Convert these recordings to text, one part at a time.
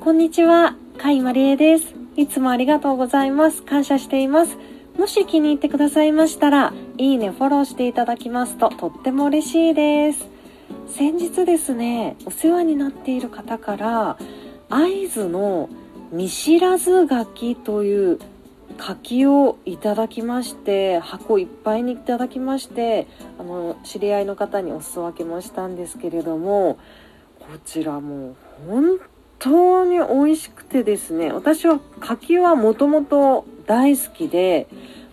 こんにちは、甲斐まりえです。いつもありがとうございます。感謝しています。もし気に入ってくださいましたら、いいね、フォローしていただきますととっても嬉しいです。先日ですね、お世話になっている方から、会津の見知らず柿という柿をいただきまして箱いっぱいにいただきましてあの知り合いの方にお裾分けもしたんですけれどもこちらもう本当に美味しくてですね私は柿はもともと大好きで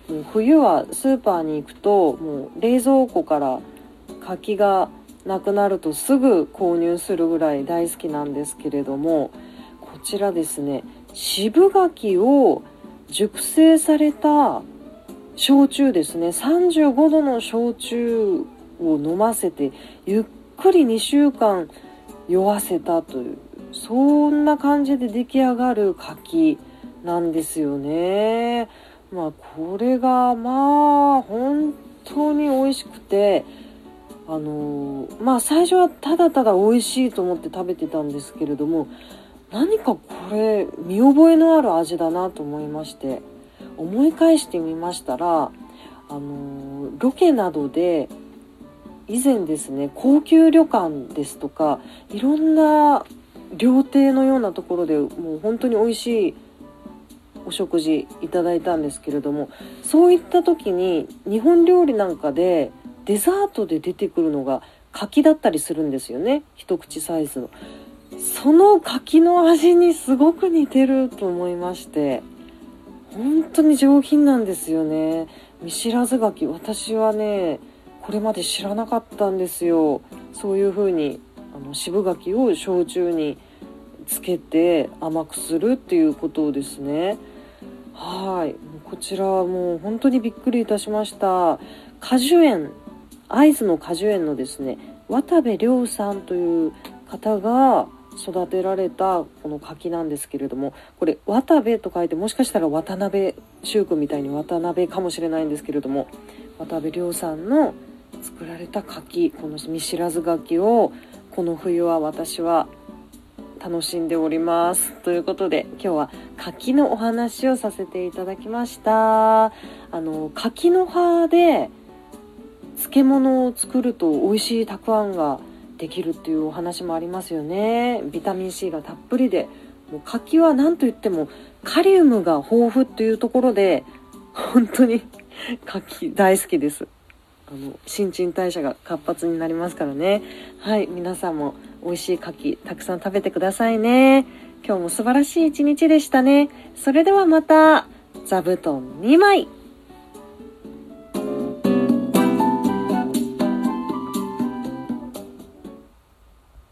もう冬はスーパーに行くともう冷蔵庫から柿がなくなるとすぐ購入するぐらい大好きなんですけれどもこちらですね渋柿を熟成された焼酎ですね35度の焼酎を飲ませてゆっくり2週間酔わせたというそんな感じで出来上がる柿なんですよね。まあこれがまあ本当に美味しくてあのまあ最初はただただ美味しいと思って食べてたんですけれども何かこれ見覚えのある味だなと思いまして思い返してみましたらあのロケなどで以前ですね高級旅館ですとかいろんな料亭のようなところでもう本当に美味しいお食事いただいたんですけれどもそういった時に日本料理なんかでデザートで出てくるのが柿だったりするんですよね一口サイズの。その柿の味にすごく似てると思いまして本当に上品なんですよね。見知らず柿私はねこれまで知らなかったんですよ。そういう風にあの渋柿を焼酎につけて甘くするっていうことをですね。はい。こちらはもう本当にびっくりいたしました。果樹園会津の果樹園のですね渡部亮さんという方が育てられたこの柿なんですけれどもこれ渡部と書いてもしかしたら渡辺修君みたいに渡辺かもしれないんですけれども渡部亮さんの作られた柿この見知らず柿をこの冬は私は楽しんでおります。ということで今日は柿のお話をさせていただきました。あの柿の葉で漬物を作ると美味しいたくあんができるっていうお話もありますよね。ビタミン C がたっぷりで。もう柿は何と言ってもカリウムが豊富っていうところで本当に 柿大好きです。あの新陳代謝が活発になりますからね。はい皆さんも美味しい柿たくさん食べてくださいね。今日も素晴らしい一日でしたね。それではまた座布団2枚。